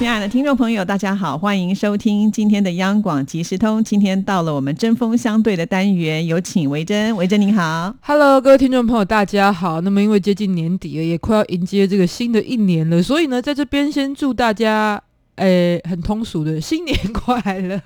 亲爱的听众朋友，大家好，欢迎收听今天的央广即时通。今天到了我们针锋相对的单元，有请维珍。维珍您好，Hello，各位听众朋友，大家好。那么因为接近年底了，也快要迎接这个新的一年了，所以呢，在这边先祝大家。诶，很通俗的新年快乐！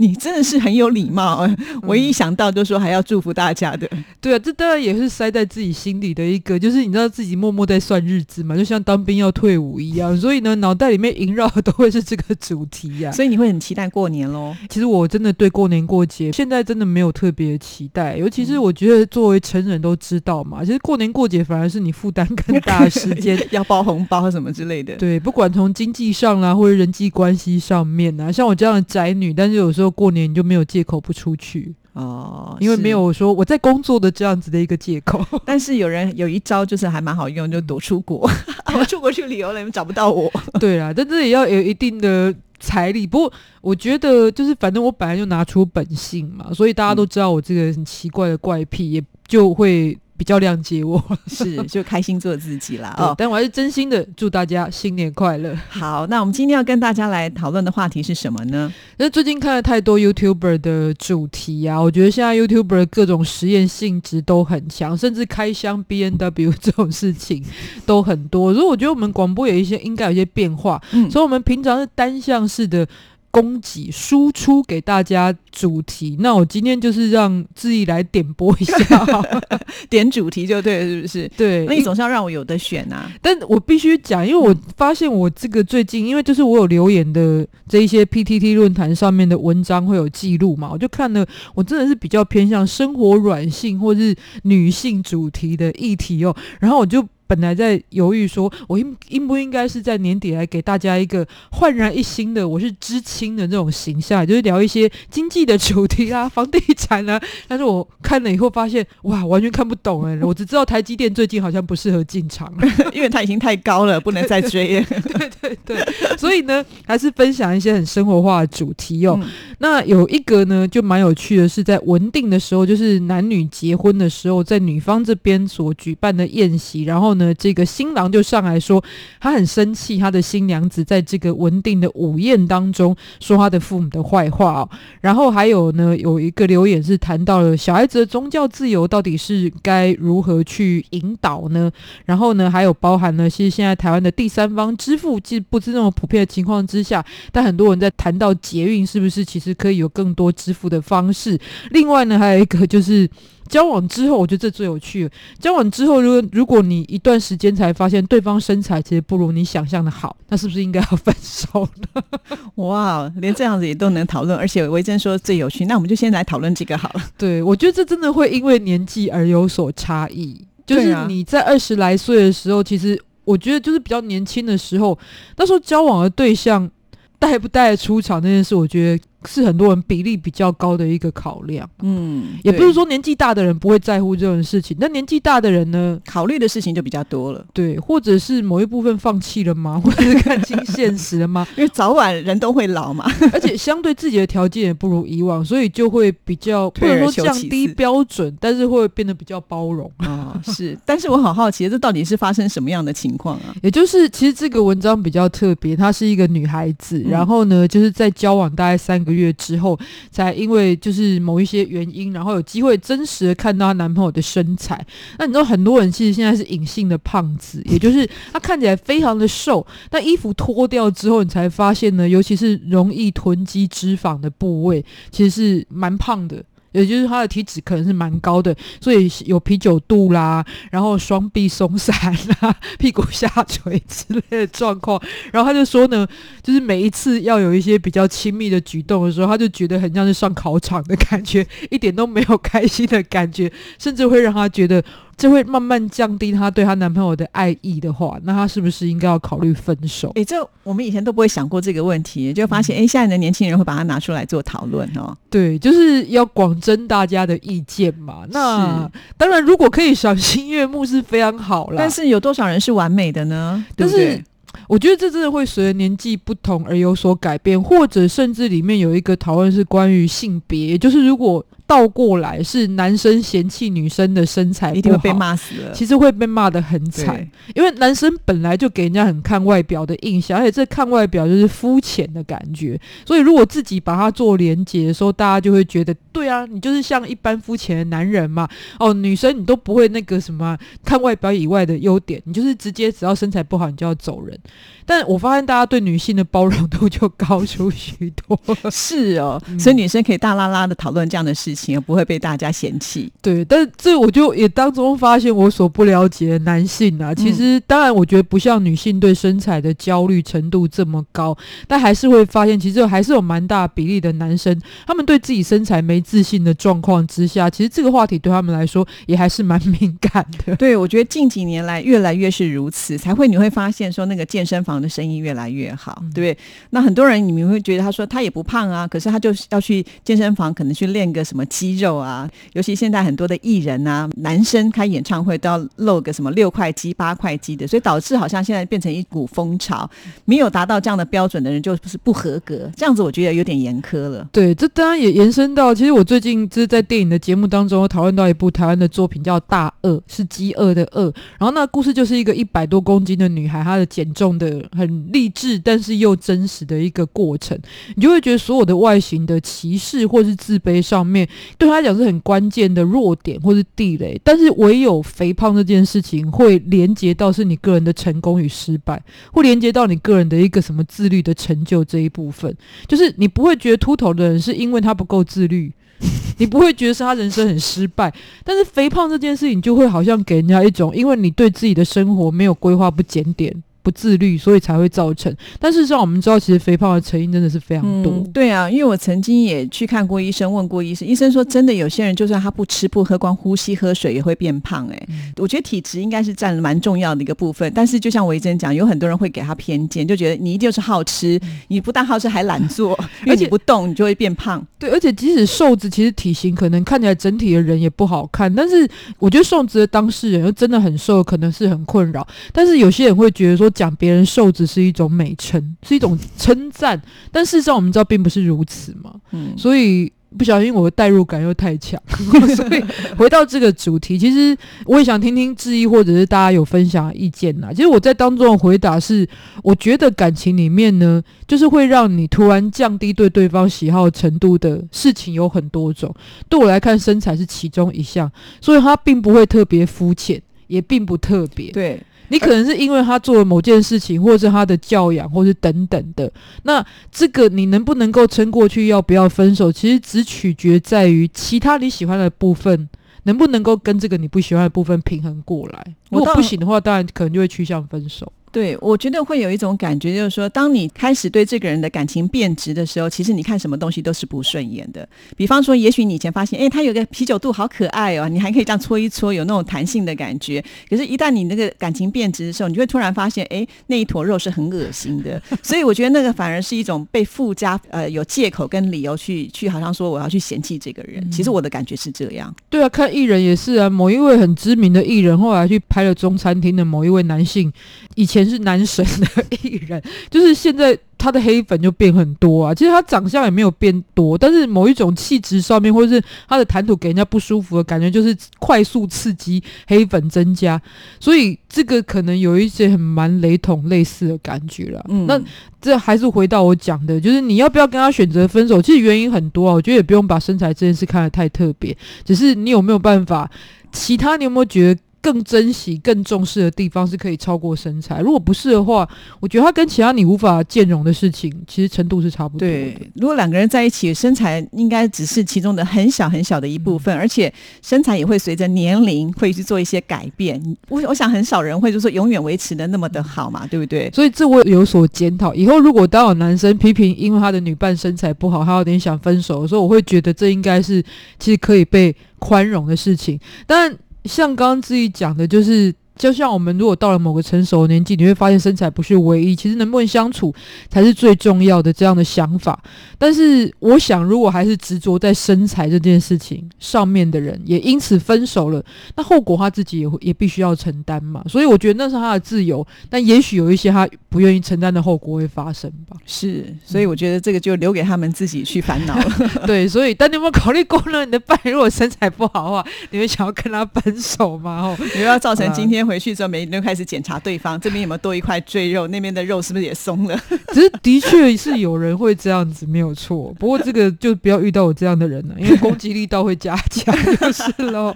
你真的是很有礼貌，我一想到就说还要祝福大家的。对啊，这当然也是塞在自己心里的一个，就是你知道自己默默在算日子嘛，就像当兵要退伍一样。所以呢，脑袋里面萦绕的都会是这个主题呀。所以你会很期待过年喽？其实我真的对过年过节现在真的没有特别期待，尤其是我觉得作为成人都知道嘛，其实过年过节反而是你负担更大的时间，要包红包什么之类的。对，不管从经济上啦，或者人际关系上面啊，像我这样的宅女，但是有时候过年你就没有借口不出去哦，因为没有说我在工作的这样子的一个借口。但是有人有一招就是还蛮好用，就躲出国，我出国去旅游了，你们找不到我。对啊，但这也要有一定的财力。不过我觉得就是反正我本来就拿出本性嘛，所以大家都知道我这个很奇怪的怪癖，也就会。比较谅解我 是就开心做自己啦哦，但我还是真心的祝大家新年快乐。好，那我们今天要跟大家来讨论的话题是什么呢？那最近看了太多 YouTuber 的主题啊，我觉得现在 YouTuber 各种实验性质都很强，甚至开箱 B N W 这种事情都很多。所以我觉得我们广播有一些应该有一些变化，嗯所以我们平常是单向式的。供给输出给大家主题，那我今天就是让志毅来点播一下，点主题就对，是不是？对，那你总是要让我有的选啊。但我必须讲，因为我发现我这个最近，因为就是我有留言的这一些 PTT 论坛上面的文章会有记录嘛，我就看了，我真的是比较偏向生活软性或是女性主题的议题哦，然后我就。本来在犹豫，说我应应不应该是在年底来给大家一个焕然一新的我是知青的这种形象，就是聊一些经济的主题啊，房地产啊。但是我看了以后发现，哇，完全看不懂哎！我只知道台积电最近好像不适合进场，因为它已经太高了，不能再追。对对对，所以呢，还是分享一些很生活化的主题哦。那有一个呢，就蛮有趣的，是在文定的时候，就是男女结婚的时候，在女方这边所举办的宴席，然后。呢，这个新郎就上来说，他很生气，他的新娘子在这个文定的午宴当中说他的父母的坏话哦。然后还有呢，有一个留言是谈到了小孩子的宗教自由到底是该如何去引导呢？然后呢，还有包含呢，其实现在台湾的第三方支付既不是那么普遍的情况之下，但很多人在谈到捷运是不是其实可以有更多支付的方式？另外呢，还有一个就是。交往之后，我觉得这最有趣。交往之后，如果如果你一段时间才发现对方身材其实不如你想象的好，那是不是应该要分手呢？哇，连这样子也都能讨论，而且维珍说最有趣，那我们就先来讨论这个好了。对，我觉得这真的会因为年纪而有所差异。就是你在二十来岁的时候，其实我觉得就是比较年轻的时候，那时候交往的对象带不带出场那件事，我觉得。是很多人比例比较高的一个考量，嗯，也不是说年纪大的人不会在乎这种事情，但年纪大的人呢，考虑的事情就比较多了，对，或者是某一部分放弃了吗？或者是看清现实了吗？因为早晚人都会老嘛，而且相对自己的条件也不如以往，所以就会比较不能说降低标准，但是会变得比较包容啊。是，但是我好好奇，这到底是发生什么样的情况啊？也就是其实这个文章比较特别，她是一个女孩子，然后呢，就是在交往大概三个。月之后，才因为就是某一些原因，然后有机会真实的看到她男朋友的身材。那你知道很多人其实现在是隐性的胖子，也就是他看起来非常的瘦，但衣服脱掉之后，你才发现呢，尤其是容易囤积脂肪的部位，其实是蛮胖的。也就是他的体脂可能是蛮高的，所以有啤酒肚啦，然后双臂松散啦，屁股下垂之类的状况。然后他就说呢，就是每一次要有一些比较亲密的举动的时候，他就觉得很像是上考场的感觉，一点都没有开心的感觉，甚至会让他觉得。这会慢慢降低她对她男朋友的爱意的话，那她是不是应该要考虑分手？哎，这我们以前都不会想过这个问题，就发现哎，现在的年轻人会把它拿出来做讨论哦。对，就是要广征大家的意见嘛。那当然，如果可以赏心悦目是非常好了。但是有多少人是完美的呢？对但是？我觉得这真的会随着年纪不同而有所改变，或者甚至里面有一个讨论是关于性别，也就是如果倒过来是男生嫌弃女生的身材，一定会被。骂死了。其实会被骂的很惨，因为男生本来就给人家很看外表的印象，而且这看外表就是肤浅的感觉。所以如果自己把它做连结的时候，大家就会觉得，对啊，你就是像一般肤浅的男人嘛。哦，女生你都不会那个什么看外表以外的优点，你就是直接只要身材不好你就要走人。但我发现大家对女性的包容度就高出许多。是哦，嗯所以女生可以大拉拉的讨论这样的事情，而不会被大家嫌弃。对，但是这我就也当中发现我所不了解的男性啊，其实当然我觉得不像女性对身材的焦虑程度这么高，但还是会发现其实还是有蛮大比例的男生，他们对自己身材没自信的状况之下，其实这个话题对他们来说也还是蛮 敏感的。对，我觉得近几年来越来越是如此，才会你会发现说那个健身房的生意越来越好，嗯对不对？那很多人你们会觉得他说他也不胖啊，可是他就是要去健身房，可能去练个什么肌肉啊。尤其现在很多的艺人啊，男生开演唱会都要露个什么六块肌、八块肌的，所以导致好像现在变成一股风潮，没有达到这样的标准的人就是不合格，这样子我觉得有点严苛了。对，这当然也延伸到，其实我最近就是在电影的节目当中讨论到一部台湾的作品叫《大饿》，是饥饿的饿。然后那故事就是一个一百多公斤的女孩，她的减重的很励志，但是又真实的一个过程。你就会觉得所有的外形的歧视或是自卑上面，对他来讲是很关键的弱点或是地雷。但是唯有肥胖这件事情会连接到是你个人的成功与失败，会连接到你个人的一个什么自律的成就这一部分。就是你不会觉得秃头的人是因为他不够自律，你不会觉得是他人生很失败，但是肥胖这件事情就会好像给人家一种，因为你对自己的生活没有规划、不检点。不自律，所以才会造成。但事实上，我们知道，其实肥胖的成因真的是非常多。嗯。对啊，因为我曾经也去看过医生，问过医生，医生说真的，有些人就算他不吃不喝，光呼吸喝水也会变胖、欸。哎、嗯我觉得体质应该是占了蛮重要的一个部分。但是就像维珍讲，有很多人会给他偏见，就觉得你一定是好吃，你不但好吃还懒做，因为你不动你就会变胖。对，而且即使瘦子，其实体型可能看起来整体的人也不好看，但是我觉得瘦子的当事人又真的很瘦，可能是很困扰。但是有些人会觉得说，讲别人瘦子是一种美称，是一种 称赞，但事实上我们知道并不是如此嘛。嗯，所以不小心我的代入感又太强，所以回到这个主题，其实我也想听听质疑或者是大家有分享意见呐。其实我在当中的回答是，我觉得感情里面呢，就是会让你突然降低对对方喜好程度的事情有很多种。对我来看，身材是其中一项，所以它并不会特别肤浅，也并不特别。对。你可能是因为他做了某件事情，或者是他的教养，或是等等的。那这个你能不能够撑过去，要不要分手，其实只取决在于其他你喜欢的部分能不能够跟这个你不喜欢的部分平衡过来。如果不行的话，当然可能就会趋向分手。对，我觉得会有一种感觉，就是说，当你开始对这个人的感情变质的时候，其实你看什么东西都是不顺眼的。比方说，也许你以前发现，哎，他有个啤酒肚好可爱哦，你还可以这样搓一搓，有那种弹性的感觉。可是，一旦你那个感情变质的时候，你就会突然发现，哎，那一坨肉是很恶心的。所以，我觉得那个反而是一种被附加呃有借口跟理由去去，好像说我要去嫌弃这个人。其实我的感觉是这样。对啊，看艺人也是啊，某一位很知名的艺人，后来去拍了中餐厅的某一位男性，以前是男神的艺人，就是现在他的黑粉就变很多啊。其实他长相也没有变多，但是某一种气质上面，或者是他的谈吐给人家不舒服的感觉，就是快速刺激黑粉增加，所以这个可能有一些很蛮雷同类似的感觉了。嗯，那这还是回到我讲的，就是你要不要跟他选择分手？其实原因很多啊，我觉得也不用把身材这件事看得太特别，只是你有没有办法，其他你有没有觉得更珍惜、更重视的地方是可以超过身材？如果不是的话，我觉得他跟其他你无法兼容的事情，其实程度是差不多的。对，如果两个人在一起，身材应该只是其中的很小很小的一部分，而且身材也会随着年龄会去做一些改变。我我想很少人会就说永远维持的那么的好嘛，对不对？所以这我有所检讨。以后如果当有男生批评因为他的女伴身材不好，他有点想分手的时候，我会觉得这应该是其实可以被宽容的事情。但像刚刚自己讲的，就是就像我们如果到了某个成熟的年纪，你会发现身材不是唯一，其实能不能相处才是最重要的这样的想法。但是我想，如果还是执着在身材这件事情上面的人，也因此分手了，那后果他自己也会也必须要承担嘛。所以我觉得那是他的自由，但也许有一些他不愿意承担的后果会发生吧。是，所以我觉得这个就留给他们自己去烦恼了。对，所以但你有没有考虑过呢？你的伴如果身材不好的话，你会想要跟他分手吗？哦，你要造成今天回去之后，每天都开始检查对方这边有没有多一块赘肉，那边的肉是不是也松了？只是的确是有人会这样子，没有错。不过这个就不要遇到我这样的人了，因为攻击力倒会加强 就是喽。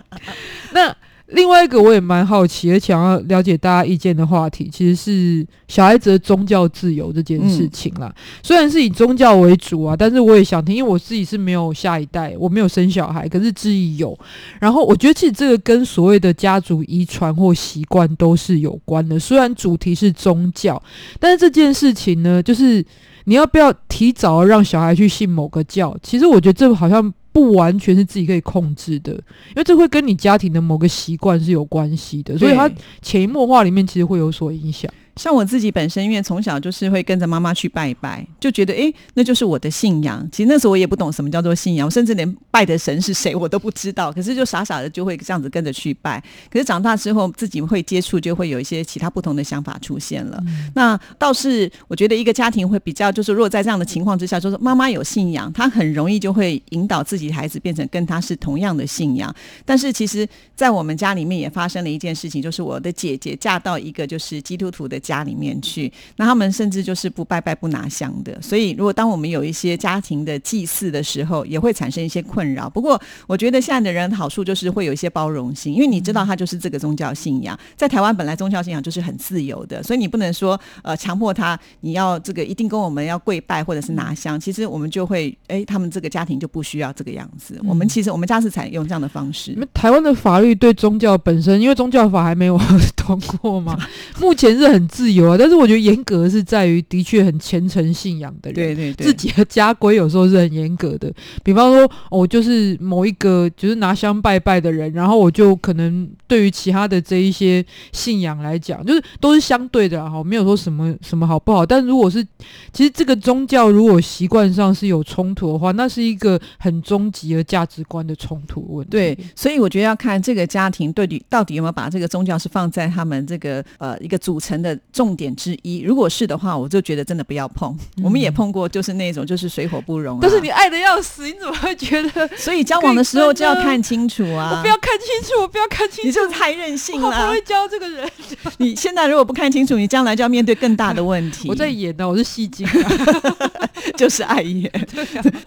那。另外一个我也蛮好奇，而且想要了解大家意见的话题，其实是小孩子的宗教自由这件事情啦。虽然是以宗教为主啊，但是我也想听，因为我自己是没有下一代，我没有生小孩，可是质疑有。然后我觉得其实这个跟所谓的家族遗传或习惯都是有关的。虽然主题是宗教，但是这件事情呢，就是你要不要提早让小孩去信某个教？其实我觉得这好像。不完全是自己可以控制的，因为这会跟你家庭的某个习惯是有关系的，所以它潜移默化里面其实会有所影响。像我自己本身，因为从小就是会跟着妈妈去拜一拜，就觉得哎，那就是我的信仰。其实那时候我也不懂什么叫做信仰，我甚至连拜的神是谁我都不知道。可是就傻傻的就会这样子跟着去拜。可是长大之后，自己会接触，就会有一些其他不同的想法出现了。那倒是我觉得一个家庭会比较，就是如果在这样的情况之下，就是妈妈有信仰，她很容易就会引导自己孩子变成跟她是同样的信仰。但是其实，在我们家里面也发生了一件事情，就是我的姐姐嫁到一个就是基督徒的。家里面去，那他们甚至就是不拜拜不拿香的。所以，如果当我们有一些家庭的祭祀的时候，也会产生一些困扰。不过，我觉得现在的人好处就是会有一些包容性，因为你知道他就是这个宗教信仰。在台湾本来宗教信仰就是很自由的，所以你不能说呃强迫他你要这个一定跟我们要跪拜或者是拿香。其实我们就会哎，他们这个家庭就不需要这个样子。我们其实我们家是采用这样的方式。台湾的法律对宗教本身，因为宗教法还没有 通过嘛，目前是很。自由啊，但是我觉得严格是在于的确很虔诚信仰的人，对对对，自己的家规有时候是很严格的。比方说，我就是某一个就是拿香拜拜的人，然后我就可能对于其他的这一些信仰来讲，就是都是相对的哈，没有说什么什么好不好。但如果是其实这个宗教如果习惯上是有冲突的话，那是一个很终极的价值观的冲突问题。对，所以我觉得要看这个家庭对底到底有没有把这个宗教是放在他们这个呃一个组成的。重点之一，如果是的话，我就觉得真的不要碰。我们也碰过，就是那种就是水火不容。但是你爱的要死，你怎么会觉得？所以交往的时候就要看清楚啊！我不要看清楚，我不要看清楚，你就太任性了。我不会教这个人。你现在如果不看清楚，你将来就要面对更大的问题。我在演的，我是戏精，就是爱演。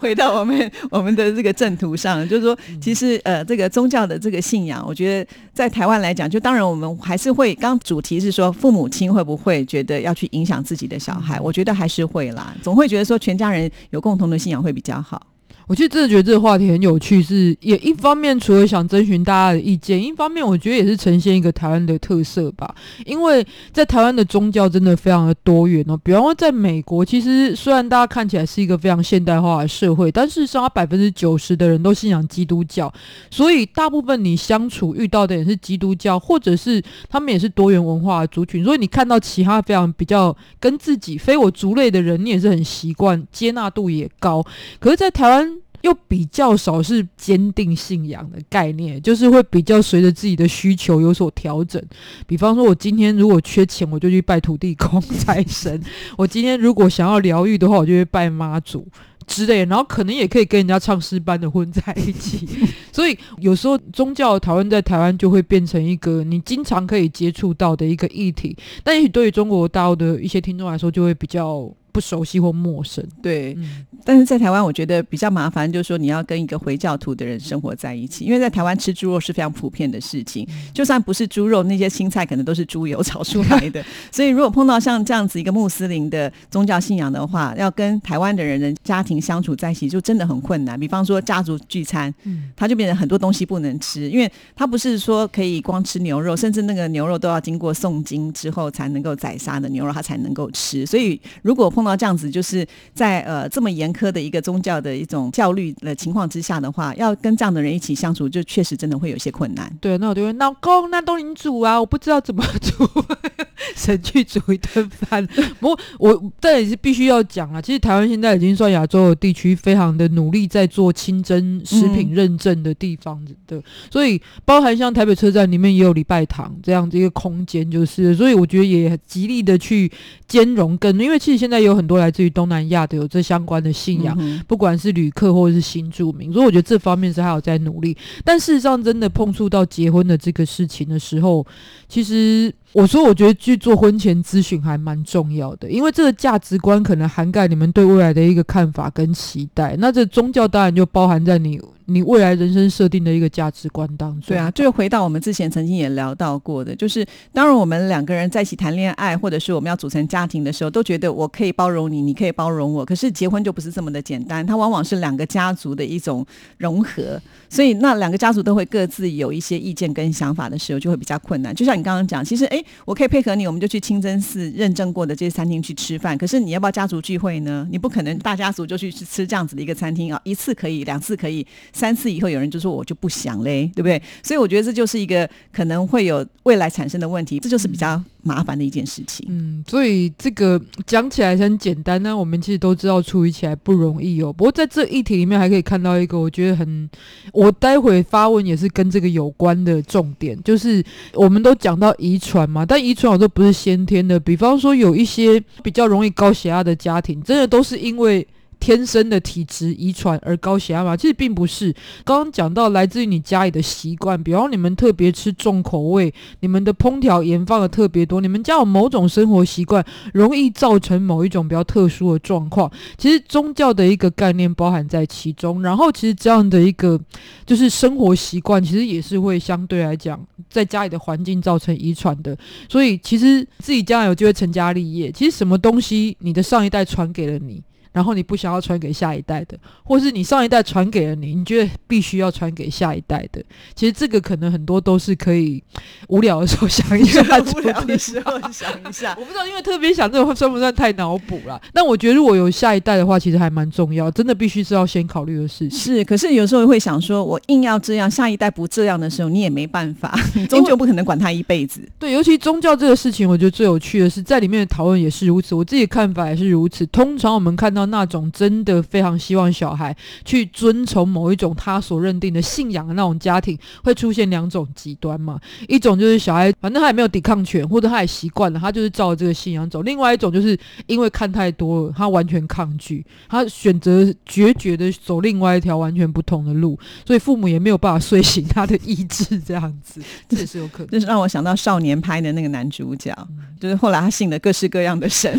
回到我们我们的这个正途上，就是说，其实呃，这个宗教的这个信仰，我觉得在台湾来讲，就当然我们还是会。刚主题是说父母亲会。不会觉得要去影响自己的小孩，我觉得还是会啦，总会觉得说全家人有共同的信仰会比较好。我其实真的觉得这个话题很有趣，是也一方面除了想征询大家的意见，一方面我觉得也是呈现一个台湾的特色吧。因为在台湾的宗教真的非常的多元哦。比方说，在美国，其实虽然大家看起来是一个非常现代化的社会，但事实上，它百分之九十的人都信仰基督教，所以大部分你相处遇到的也是基督教，或者是他们也是多元文化的族群。所以你看到其他非常比较跟自己非我族类的人，你也是很习惯，接纳度也高。可是，在台湾。又比较少是坚定信仰的概念，就是会比较随着自己的需求有所调整。比方说，我今天如果缺钱，我就去拜土地公财神；我今天如果想要疗愈的话，我就会拜妈祖之类。然后可能也可以跟人家唱诗班的混在一起。所以有时候宗教讨论在台湾就会变成一个你经常可以接触到的一个议题，但也许对于中国大陆的一些听众来说，就会比较。不熟悉或陌生，对。但是在台湾，我觉得比较麻烦，就是说你要跟一个回教徒的人生活在一起，因为在台湾吃猪肉是非常普遍的事情，就算不是猪肉，那些青菜可能都是猪油炒出来的。所以如果碰到像这样子一个穆斯林的宗教信仰的话，要跟台湾的人人家庭相处在一起，就真的很困难。比方说家族聚餐，嗯，他就变成很多东西不能吃，因为他不是说可以光吃牛肉，甚至那个牛肉都要经过诵经之后才能够宰杀的牛肉，他才能够吃。所以如果碰到到这样子，就是在呃这么严苛的一个宗教的一种教律的情况之下的话，要跟这样的人一起相处，就确实真的会有些困难。对，那我就会老公，那都你煮啊，我不知道怎么煮，神去煮一顿饭。不过我但也是必须要讲啊，其实台湾现在已经算亚洲的地区非常的努力在做清真食品认证的地方的，所以包含像台北车站里面也有礼拜堂这样子一个空间，就是所以我觉得也极力的去兼容跟，因为其实现在有很多来自于东南亚的有这相关的信仰，嗯不管是旅客或者是新住民，所以我觉得这方面是还有在努力。但事实上，真的碰触到结婚的这个事情的时候，其实我说，我觉得去做婚前咨询还蛮重要的，因为这个价值观可能涵盖你们对未来的一个看法跟期待。那这宗教当然就包含在你你未来人生设定的一个价值观当中。对啊，就是回到我们之前曾经也聊到过的，就是当然我们两个人在一起谈恋爱，或者是我们要组成家庭的时候，都觉得我可以包容你，你可以包容我。可是结婚就不是这么的简单，它往往是两个家族的一种融合，所以那两个家族都会各自有一些意见跟想法的时候，就会比较困难。就像你刚刚讲，其实诶，我可以配合你，我们就去清真寺认证过的这些餐厅去吃饭。可是你要不要家族聚会呢？你不可能大家族就去吃这样子的一个餐厅啊，一次可以，两次可以，三次以后有人就说我就不想嘞，对不对？所以我觉得这就是一个可能会有未来产生的问题，这就是比较麻烦的一件事情。嗯，所以这个讲起来很简单，呢我们其实都知道处理起来不容易哦。不过在这一题里面还可以看到一个，我觉得很，我待会发问也是跟这个有关的重点，就是我们都讲到遗传嘛，但遗传有时候不是先天的，比方说有一些比较容易高血压的家庭，真的都是因为。天生的体质遗传而高血压吗？其实并不是。刚刚讲到来自于你家里的习惯，比方你们特别吃重口味，你们的烹调盐放的特别多，你们家有某种生活习惯，容易造成某一种比较特殊的状况。其实宗教的一个概念包含在其中，然后其实这样的一个就是生活习惯，其实也是会相对来讲在家里的环境造成遗传的。所以其实自己将来有机会成家立业，其实什么东西你的上一代传给了你。然后你不想要传给下一代的，或是你上一代传给了你，你觉得必须要传给下一代的，其实这个可能很多都是可以无聊的时候想一下，无聊的时候想一下 我。不知道，因为特别想这种算不算太脑补了？但我觉得如果有下一代的话，其实还蛮重要，真的必须是要先考虑的事情。是，可是有时候会想说，我硬要这样，下一代不这样的时候，你也没办法，你 终究不可能管他一辈子。对，尤其宗教这个事情，我觉得最有趣的是在里面的讨论也是如此，我自己的看法也是如此。通常我们看到那种真的非常希望小孩去遵从某一种他所认定的信仰的那种家庭，会出现两种极端嘛。一种就是小孩反正他也没有抵抗权，或者他也习惯了，他就是照着这个信仰走；另外一种就是因为看太多了，他完全抗拒，他选择决绝的走另外一条完全不同的路，所以父母也没有办法睡醒他的意志，这样子，这也是有可能。就是让我想到少年拍的那个男主角，就是后来他信了各式各样的神，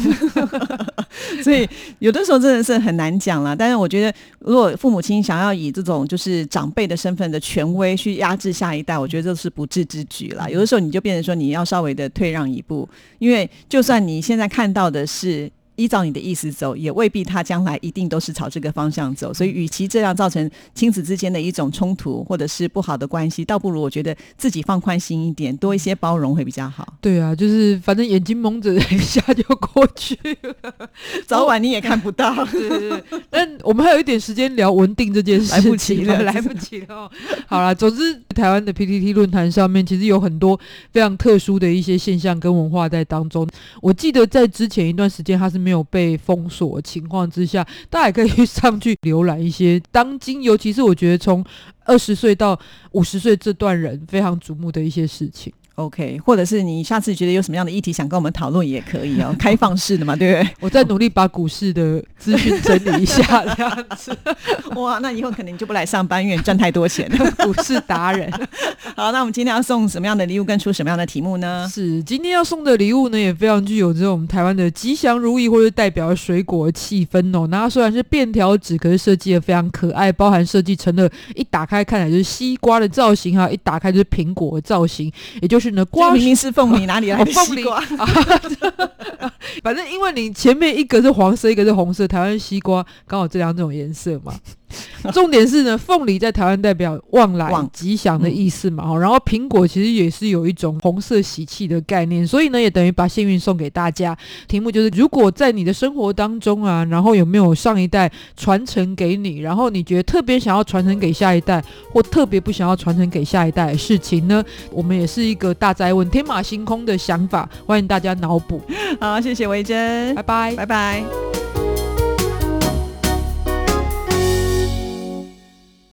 所以有的时候真的是很难讲了。但是我觉得，如果父母亲想要以这种就是长辈的身份的权威去压制下一代，我觉得这是不智之举啦。有的时候你就变成说你要稍微的退让一步，因为就算你现在看到的是。依照你的意思走，也未必他将来一定都是朝这个方向走。所以，与其这样造成亲子之间的一种冲突或者是不好的关系，倒不如我觉得自己放宽心一点，多一些包容会比较好。对啊，就是反正眼睛蒙着一下就过去了，早晚你也看不到。对对对。但我们还有一点时间聊文定这件事情，来不及了来不及了哦。好啦，总之台湾的 PTT 论坛上面其实有很多非常特殊的一些现象跟文化在当中。我记得在之前一段时间它是没没有被封锁情况之下，大家也可以上去浏览一些当今，尤其是我觉得从二十岁到五十岁这段人非常瞩目的一些事情。OK，或者是你下次觉得有什么样的议题想跟我们讨论也可以哦，开放式的嘛，对不对我在努力把股市的资讯整理一下，这样子。哇，那以后可能你就不来上班，因为你赚太多钱了。股市达人好，那我们今天要送什么样的礼物，跟出什么样的题目呢？是今天要送的礼物呢，也非常具有这种台湾的吉祥如意或者代表水果的气氛哦。那它虽然是便条纸，可是设计的非常可爱，包含设计成了一打开看起来就是西瓜的造型哈，一打开就是苹果的造型，也就是呢瓜这明明是凤梨，哪里来的西瓜？反正因为你前面一个是黄色，一个是红色，台湾西瓜刚好这两种颜色嘛。重点是呢，凤梨在台湾代表旺来旺吉祥的意思嘛，哦、然后苹果其实也是有一种红色喜气的概念，所以呢，也等于把幸运送给大家。题目就是，如果在你的生活当中啊，然后有没有上一代传承给你，然后你觉得特别想要传承给下一代，或特别不想要传承给下一代的事情呢？我们也是一个大灾问、天马行空的想法，欢迎大家脑补。好，谢谢维珍拜，拜。拜拜。